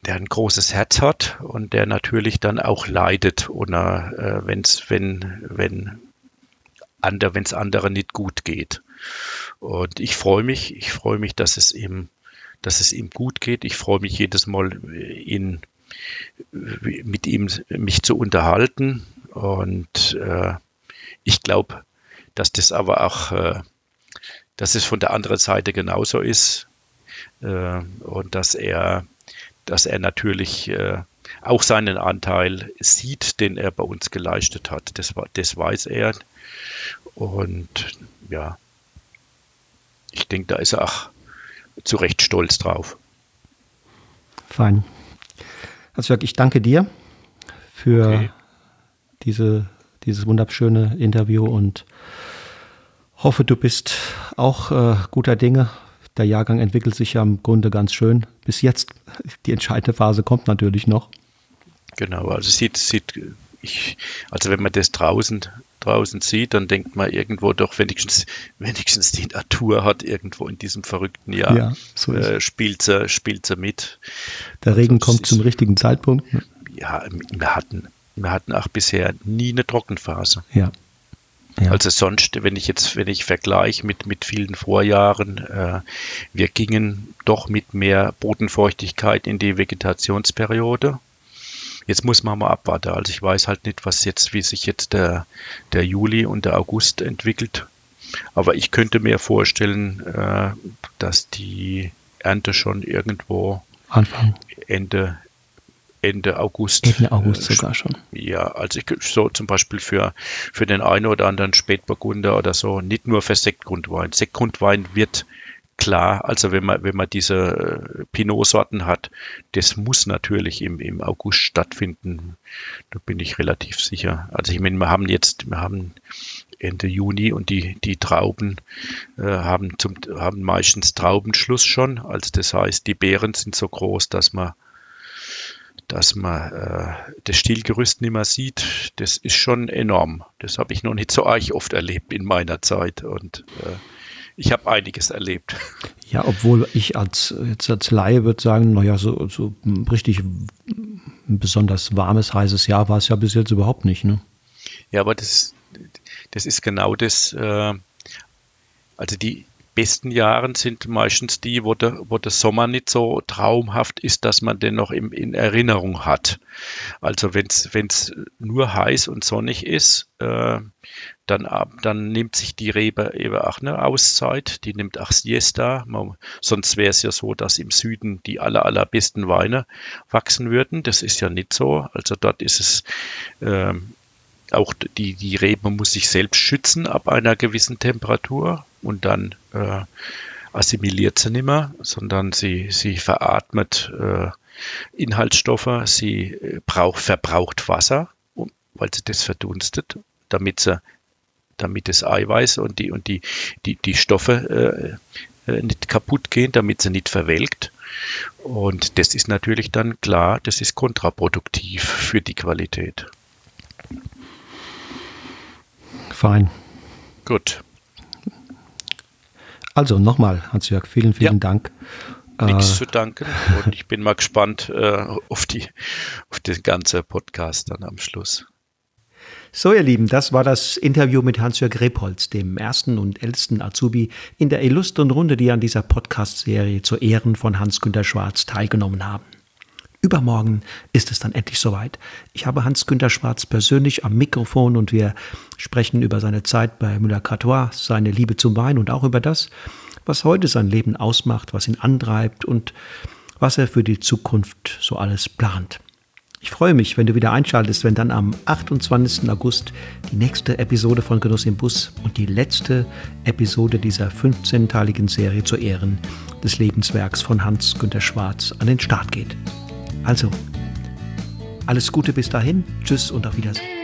der ein großes Herz hat und der natürlich dann auch leidet oder äh, wenn's, wenn wenn ander, es anderen nicht gut geht. Und ich freue mich, ich freue mich, dass es ihm, dass es ihm gut geht. Ich freue mich jedes Mal, ihn mit ihm mich zu unterhalten. Und äh, ich glaube, dass das aber auch, äh, dass es von der anderen Seite genauso ist äh, und dass er dass er natürlich äh, auch seinen Anteil sieht, den er bei uns geleistet hat. Das, das weiß er. Und ja, ich denke, da ist er auch zu Recht stolz drauf. Fein. Also ich danke dir für okay. diese, dieses wunderschöne Interview und hoffe, du bist auch äh, guter Dinge, der Jahrgang entwickelt sich ja im Grunde ganz schön. Bis jetzt, die entscheidende Phase kommt natürlich noch. Genau, also sieht, sieht ich, also wenn man das draußen, draußen sieht, dann denkt man irgendwo doch wenigstens, wenigstens die Natur hat irgendwo in diesem verrückten Jahr ja, so äh, spielt, sie, spielt sie mit. Der Regen also kommt zum richtigen Zeitpunkt. Ne? Ja, wir hatten, wir hatten auch bisher nie eine Trockenphase. Ja. Ja. Also sonst, wenn ich jetzt, wenn ich vergleiche mit, mit vielen Vorjahren, äh, wir gingen doch mit mehr Bodenfeuchtigkeit in die Vegetationsperiode. Jetzt muss man mal abwarten. Also ich weiß halt nicht, was jetzt, wie sich jetzt der, der Juli und der August entwickelt. Aber ich könnte mir vorstellen, äh, dass die Ernte schon irgendwo Anfang. Ende, Ende August. Ende August äh, sogar schon. Ja, also ich so zum Beispiel für, für den einen oder anderen Spätburgunder oder so, nicht nur für Sektgrundwein. Sektgrundwein wird klar, also wenn man, wenn man diese äh, Pinot-Sorten hat, das muss natürlich im, im August stattfinden. Da bin ich relativ sicher. Also ich meine, wir haben jetzt, wir haben Ende Juni und die, die Trauben äh, haben, zum, haben meistens Traubenschluss schon. Also das heißt, die Beeren sind so groß, dass man dass man äh, das Stilgerüst nicht mehr sieht, das ist schon enorm. Das habe ich noch nicht so arg oft erlebt in meiner Zeit und äh, ich habe einiges erlebt. Ja, obwohl ich als, jetzt als Laie würde sagen, naja, so, so richtig ein besonders warmes, heißes Jahr war es ja bis jetzt überhaupt nicht. Ne? Ja, aber das, das ist genau das, äh, also die, besten Jahren sind meistens die, wo der, wo der Sommer nicht so traumhaft ist, dass man den noch im, in Erinnerung hat. Also wenn es nur heiß und sonnig ist, äh, dann, dann nimmt sich die Rebe eben auch eine Auszeit, die nimmt auch Siesta. Man, sonst wäre es ja so, dass im Süden die aller, allerbesten Weine wachsen würden. Das ist ja nicht so. Also dort ist es äh, auch die, die Rebe muss sich selbst schützen ab einer gewissen Temperatur und dann äh, assimiliert sie nicht mehr, sondern sie, sie veratmet äh, Inhaltsstoffe, sie äh, braucht, verbraucht Wasser, weil sie das verdunstet, damit sie damit das Eiweiß und die und die, die, die Stoffe äh, äh, nicht kaputt gehen, damit sie nicht verwelkt. Und das ist natürlich dann klar, das ist kontraproduktiv für die Qualität. Fein. Gut. Also nochmal, Hans-Jörg, vielen, vielen ja. Dank. Nichts äh, zu danken und ich bin mal gespannt äh, auf, die, auf den ganzen Podcast dann am Schluss. So, ihr Lieben, das war das Interview mit Hans-Jörg Repholz, dem ersten und ältesten Azubi in der illustren Runde, die an dieser Podcast-Serie zu Ehren von Hans-Günter Schwarz teilgenommen haben. Übermorgen ist es dann endlich soweit. Ich habe Hans-Günter Schwarz persönlich am Mikrofon und wir sprechen über seine Zeit bei Müller-Cartois, seine Liebe zum Wein und auch über das, was heute sein Leben ausmacht, was ihn antreibt und was er für die Zukunft so alles plant. Ich freue mich, wenn du wieder einschaltest, wenn dann am 28. August die nächste Episode von Genuss im Bus und die letzte Episode dieser 15-teiligen Serie zu Ehren des Lebenswerks von Hans-Günter Schwarz an den Start geht. Also, alles Gute bis dahin, tschüss und auf Wiedersehen.